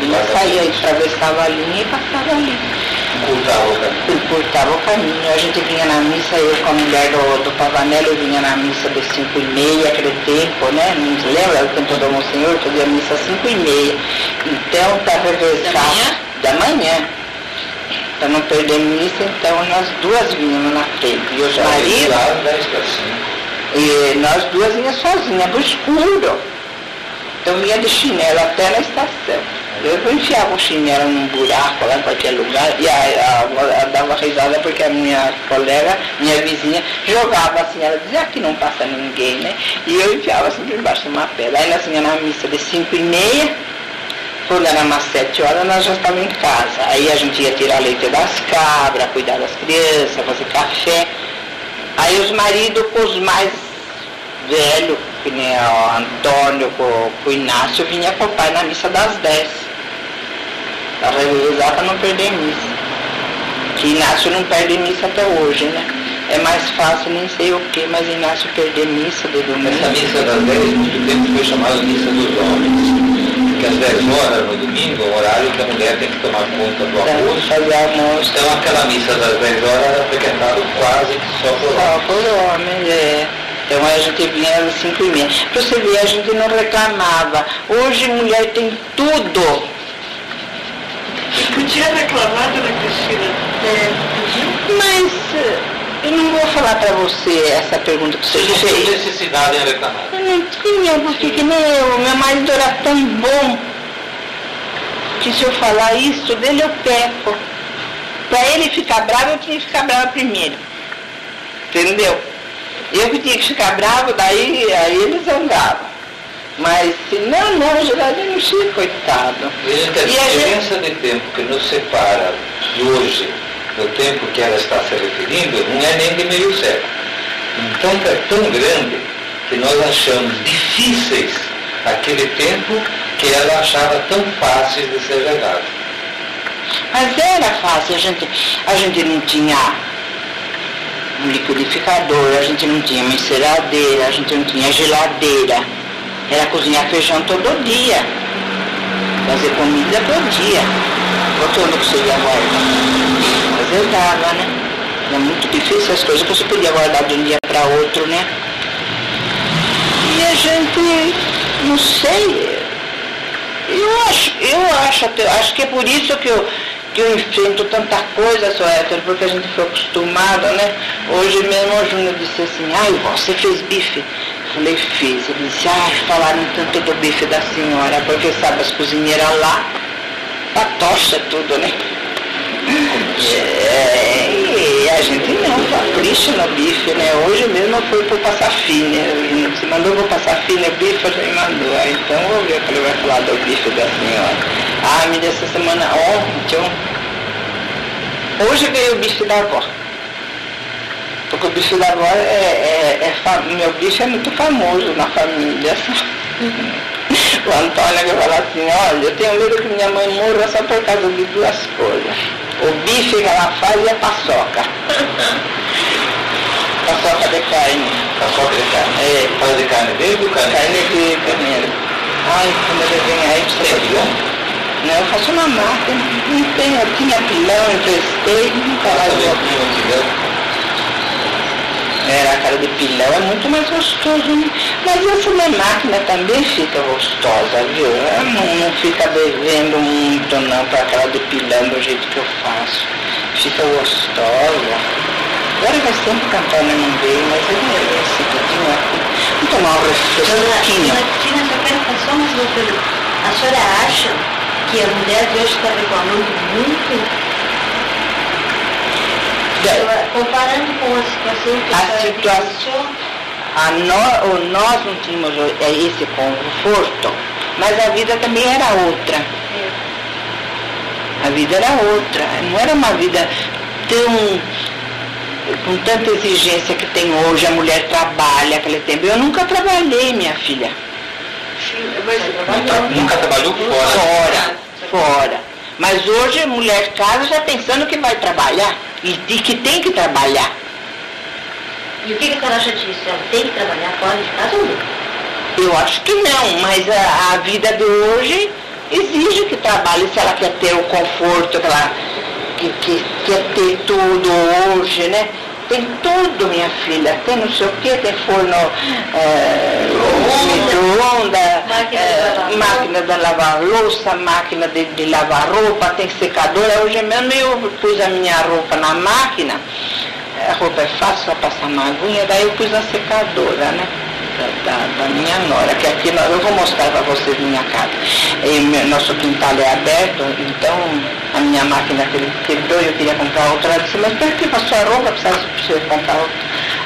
E saía, atravessava a linha e passava ali encurtava o caminho. Encurtava o caminho. A gente vinha na missa, eu com a mulher do, do Pavanello, vinha na missa das 5 e meia, aquele tempo, né? Não se lembra? O tempo do Monsenhor, fazia missa às 5 e meia. Então, para revezar. Da manhã? Da manhã. Para não perder missa, então nós duas vinhamos na frente. E os maridos. E nós duas vinhas sozinhas, pro escuro. Então vinha de chinelo até na estação. Eu enfiava o chinelo num buraco lá em qualquer lugar e a, dava risada porque a minha colega, minha vizinha, jogava assim, ela dizia que não passa ninguém, né? E eu enfiava assim por embaixo de uma pedra. Aí nós vinha na missa de 5 e meia, quando era umas 7 horas nós já estávamos em casa. Aí a gente ia tirar leite das cabras, cuidar das crianças, fazer café. Aí os maridos os mais velhos, que nem o Antônio, com, o Inácio, vinha com o pai na missa das 10 para revezar para não perder missa. Que Inácio não perde missa até hoje, né? É mais fácil, nem sei o que, mas Inácio perder missa de domingo. Essa missa das 10, muito tempo foi chamada missa dos homens. Porque às 10 horas no domingo, o horário que a mulher tem que tomar conta do almoço. Fazer almoço. Então aquela missa das 10 horas era frequentada quase que só por homens. Só por homens, é. Então a gente vinha às 5 e meia. Para você ver, a gente não reclamava. Hoje mulher tem tudo tinha reclamado, né, Cristina? É, mas eu não vou falar para você essa pergunta que você Você não fez. necessidade em reclamar. Eu não tinha, porque que nem eu, meu marido era tão bom que se eu falar isso dele eu peco. Para ele ficar bravo, eu tinha que ficar brava primeiro. Entendeu? Eu que tinha que ficar bravo, daí aí ele zangava. Mas se não, não, Geraldo não tinha, coitado. Veja que a E a gente- diferença de tempo que nos separa de hoje do tempo que ela está se referindo não é nem de meio século. Então é tão grande que nós achamos difíceis aquele tempo que ela achava tão fácil de ser legado. Mas era fácil, a gente, a gente não tinha um liquidificador, a gente não tinha uma enceradeira, a gente não tinha geladeira. Era cozinhar feijão todo dia, fazer comida todo dia. Ano que você ia guardar? Dava, né? Era muito difícil as coisas que você podia guardar de um dia para outro, né? E a gente, não sei, eu acho, eu acho, acho que é por isso que eu, que eu enfrento tanta coisa, só hétero, porque a gente foi acostumado, né? Hoje mesmo o Júnior disse assim, ai, você fez bife? Eu falei, fiz. Ele disse, ai, falaram tanto do bife da senhora, porque sabe, as cozinheiras lá, patocha tudo, né? É, e a gente não, capricha no bife, né? Hoje mesmo eu fui pro né? você mandou pro o bife, eu falei, mandou. Aí, então eu vi que ele vai falar do bife da senhora. Ah, me dessa semana ontem, hoje veio o bife da avó. Porque o bife da avó é, é, é meu bife é muito famoso na família. O Antônio que fala assim, olha, eu tenho medo que minha mãe morra só por causa de duas coisas. O bife que ela faz a paçoca. paçoca de carne. Paçoca de carne. É, Faz de carne verde ou carne? carne de primeiro. Ai, quando ele vem aí, você pilão? Não, eu faço uma máquina. Não tem, eu tinha pilão, emprestei, nunca mais Fazer vou. Era a cara de pilão, é muito mais gostoso, né? Mas essa minha máquina também fica gostosa, viu? Não, não fica devendo muito não para aquela de pilão do jeito que eu faço. Fica gostosa. Agora faz tempo que a Antônia não veio, mas ele é esse tudinho aqui. Vamos tomar um refresquinho. dona Cristina, só quero fazer só uma pergunta. A senhora acha que a mulher de hoje está reclamando muito? Comparando com a situação que A a senhora situa- vivenciou, A nó- o- nós não tínhamos é, esse conforto, mas a vida também era outra. A vida era outra, não era uma vida tão com tanta exigência que tem hoje, a mulher trabalha aquele tempo. Eu nunca trabalhei, minha filha. Sim, mas Nunca, nunca trabalhou fora. Fora, fora. Mas hoje a mulher casa já pensando que vai trabalhar e de que tem que trabalhar. E o que, que a senhora acha disso? Ela tem que trabalhar fora de casa ou não? Eu acho que não, mas a, a vida de hoje exige que trabalhe se ela quer ter o conforto, que ela que, que quer ter tudo hoje, né? Tem tudo, minha filha. Tem não sei o quê, tem forno, é, micro-ondas, Máquina de é, lavar máquina de lavar louça, máquina de, de lavar roupa, tem secadora. Hoje mesmo eu pus a minha roupa na máquina, a roupa é fácil, só passar uma aguinha, daí eu pus na secadora, né? Da, da- minha nora, que aqui eu vou mostrar para vocês minha casa. E meu- nosso quintal é aberto, então a minha máquina que- quebrou e eu queria comprar outra. Ela disse, mas por que passou a roupa? Precisa, comprar outra.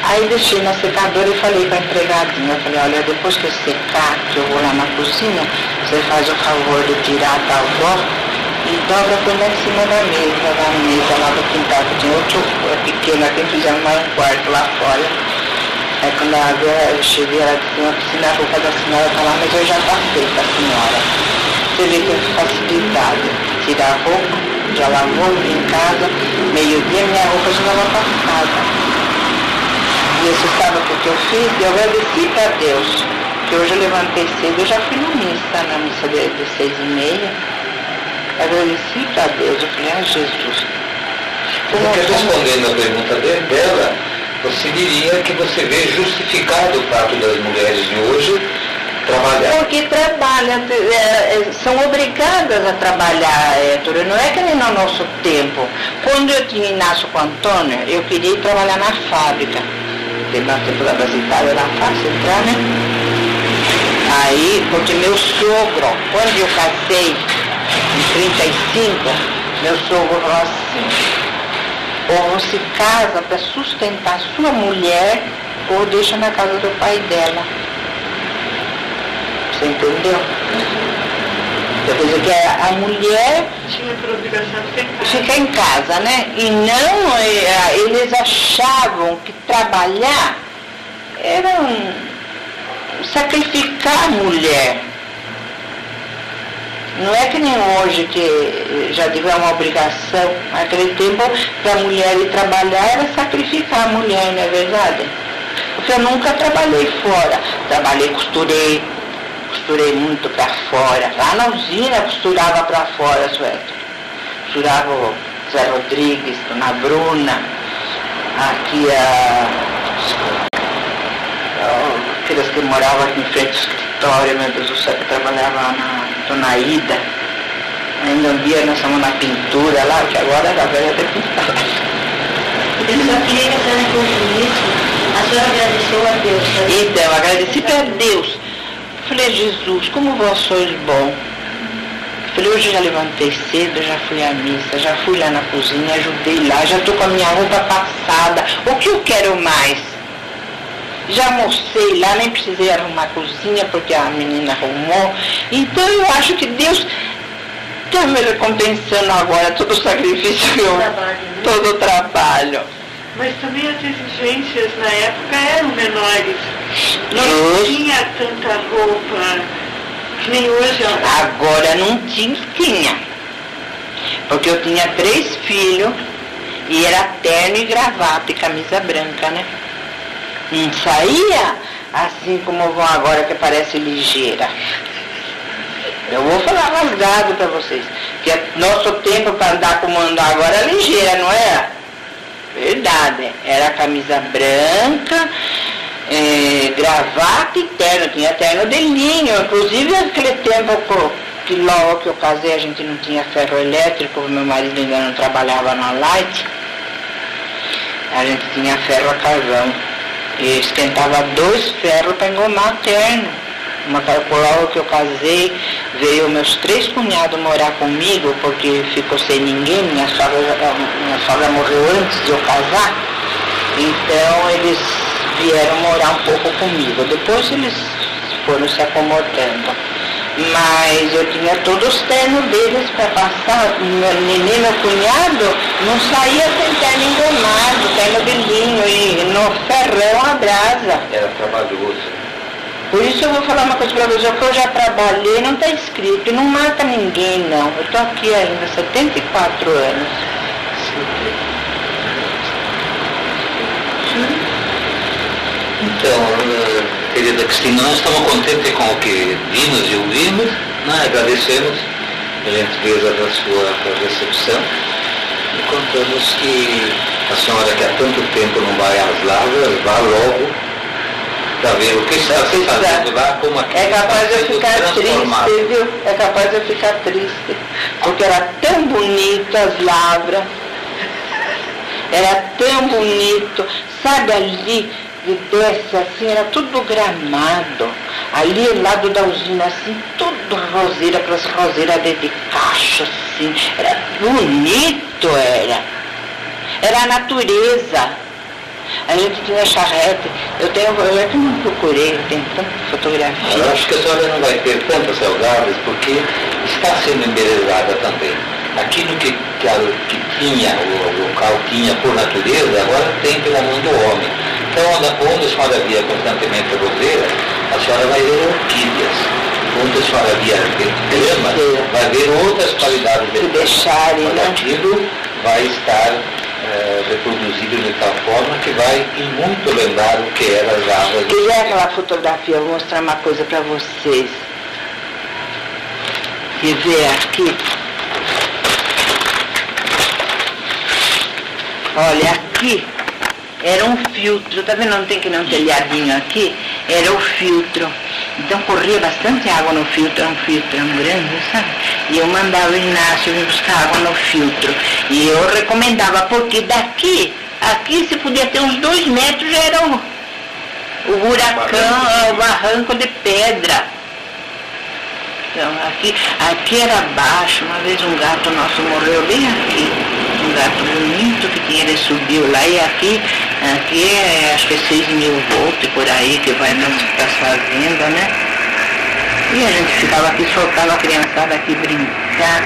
Aí deixei na secadora e falei para a empregadinha, eu falei, olha, depois que secar, que eu vou lá na cozinha, você faz o favor de tirar da avó e dobra põe lá em cima da mesa, da mesa lá do quintal, que tinha outro pequeno aqui, fizemos mais um quarto lá fora. Aí quando ela viu, eu cheguei, ela disse, uma piscina, a roupa da senhora tá lá, mas eu já tá feita, senhora. Você vê que facilidade. Tirar a roupa, já lavou, vim em casa, meio-dia minha roupa já estava passada. E você sabe o que, eu fiz? Eu agradeci para Deus, que hoje eu levantei cedo, eu já fui na missa, na missa de, de seis e meia. Agradeci para Deus, eu falei, ah Jesus. Porque respondendo a pergunta de- dela, você diria que você vê justificado o fato das mulheres de hoje trabalhar. Porque trabalham, é, é, são obrigadas a trabalhar, Héctor. Não é que nem no nosso tempo. Quando eu tinha Inácio com Antônio, eu queria trabalhar na fábrica. Teve uma tempo da Itália, era fácil entrar, né? Aí, porque meu sogro, quando eu casei, em 35, meu sogro falou assim, ou você casa para sustentar sua mulher, ou deixa na casa do pai dela. Você entendeu? Quer dizer que a mulher Tinha por obrigação ficar em casa. fica em casa, né? E não, eh, eles achavam que trabalhar era um- sacrificar a mulher. Não é que nem hoje que já tiver uma obrigação. Naquele tempo, para a mulher ir trabalhar era sacrificar a mulher, não é verdade? Porque eu nunca trabalhei fora. Trabalhei, costurei, costurei muito para fora. Lá na usina costurava para fora, suéter. Costurava o Zé Rodrigues, Dona Bruna, aqui a. Aquelas que moravam aqui em frente ao escritório, meu Deus do céu, que trabalhava lá na Dona Ida. Ainda um dia nós estamos na pintura lá, que agora era velha até pintar. Eu só queria que a senhora concluísse. A senhora agradeceu a Deus. né? Então, agradeci para Deus. Falei, Jesus, como vós sois bom. Falei, hoje eu já levantei cedo, já fui à missa, já fui lá na cozinha, ajudei lá, já estou com a minha roupa passada. O que eu quero mais? Já almocei lá, nem precisei arrumar a cozinha porque a menina arrumou. Então eu acho que Deus está me recompensando agora todo o sacrifício, que eu- Trabalho, né? todo o trabalho. Mas também as exigências na época eram menores. Não Justo. tinha tanta roupa que nem hoje. Agora não tinha, tinha. Porque eu tinha três filhos e era terno e gravata e camisa branca, né? Não saía assim como vão agora que parece ligeira. Eu vou falar rasgado para vocês. Que é nosso tempo para andar como andar agora é ligeira, não é? Verdade. Era camisa branca, eh, gravata e terno. Tinha terno de linho. Inclusive aquele tempo que logo que eu casei a gente não tinha ferro elétrico, meu marido ainda não trabalhava na Light. A gente tinha ferro a carvão. E esquentava dois ferros para engomar terno. Uma logo que eu casei, veio meus três cunhados morar comigo, porque ficou sem ninguém, minha sogra, minha sogra morreu antes de eu casar. Então eles vieram morar um pouco comigo. Depois eles foram se acomodando. Mas eu tinha todos os ternos deles para passar. Meu neném, meu cunhado, não saía sem terno engomado, terno de linho e no ferrão a brasa. Era trabalhoso. Por isso eu vou falar uma coisa para você, que eu já trabalhei não está escrito, não mata ninguém não. Eu estou aqui ainda, 74 anos. Então, eh, querida Cristina, nós estamos contentes com o que vimos e ouvimos, né? agradecemos a gentileza da sua recepção e contamos que a senhora que há tanto tempo não vai às lavras, vá logo para ver o que está se fazendo lá, como aqui É capaz de eu ficar triste, viu? É capaz de eu ficar triste. Porque era tão bonito as lavras. Era tão bonito. Sabe ali, de desce assim, era tudo gramado. Ali ao lado da usina, assim, tudo roseira, aquelas roseiras de, de cacho, assim. Era bonito, era. Era a natureza. A gente tinha charrete. Eu tenho, eu é que não procurei, eu tenho tanta Eu fotografia. acho que a senhora não vai ter tantas saudáveis porque está sendo embelezada também. Aquilo que, que, a- que tinha, o local tinha por natureza, agora tem pela mão do homem. Então, onde, a senhora via constantemente a roseira, a senhora vai ver orquídeas. Onde a senhora via grama, vai ver outras qualidades de Se deixarem, né? aquilo vai estar reproduzido de tal forma que vai em muito lembrar o que era as árvores. Quiser aquela fotografia, eu vou mostrar uma coisa para vocês. E ver aqui. Olha, aqui era um filtro, tá vendo? Não tem que não telhadinho aqui? Era o filtro. Então corria bastante água no filtro, é um filtro grande, sabe? E eu mandava o Inácio vir buscar água no filtro. E eu recomendava, porque daqui, aqui se podia ter uns dois metros, já era o, o buracão, o barranco de pedra. Então, aqui, aqui era baixo, uma vez um gato nosso morreu bem aqui. Um tinha, ele subiu lá e aqui, aqui é acho que é 6 mil volts por aí que vai para as fazendas, né? E a gente ficava aqui soltando a criançada aqui brincar.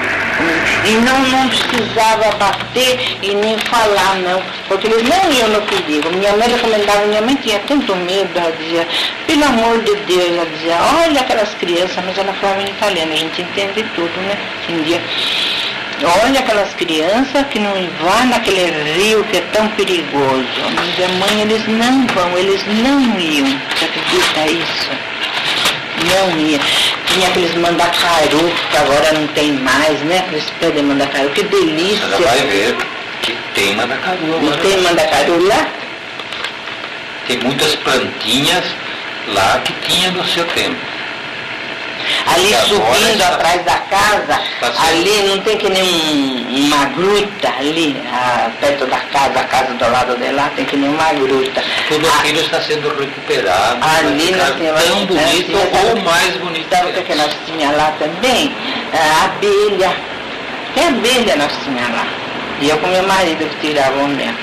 E não, não precisava bater e nem falar, não. Porque eles não iam no perigo. Minha mãe recomendava, minha mãe tinha tanto medo, ela dizia, pelo amor de Deus, ela dizia, olha aquelas crianças, mas ela falava em italiano, a gente entende tudo, né? Entendia. Olha aquelas crianças que não vão naquele rio que é tão perigoso. Minha mãe, eles não vão, eles não iam. Você acredita isso? Não ia. Tinha aqueles mandacaru, que agora não tem mais, né? Aqueles pés de mandacaru, que delícia. Ela vai ver que tem mandacaru Não agora. tem mandacaru lá? Tem muitas plantinhas lá que tinha no seu tempo. Ali agora subindo está- atrás da casa, sendo- ali não tem que nem um- uma gruta ali, ah, perto da casa, a casa do lado de lá, tem que nem uma gruta. Tudo Ah, aquilo está sendo recuperado. vai Ali nós tínhamos tão bonito ou mais bonito. Sabe o que, que nós tínhamos lá também? Ah, abelha. Até abelha nós tínhamos lá. E eu com meu marido que tirava o mel.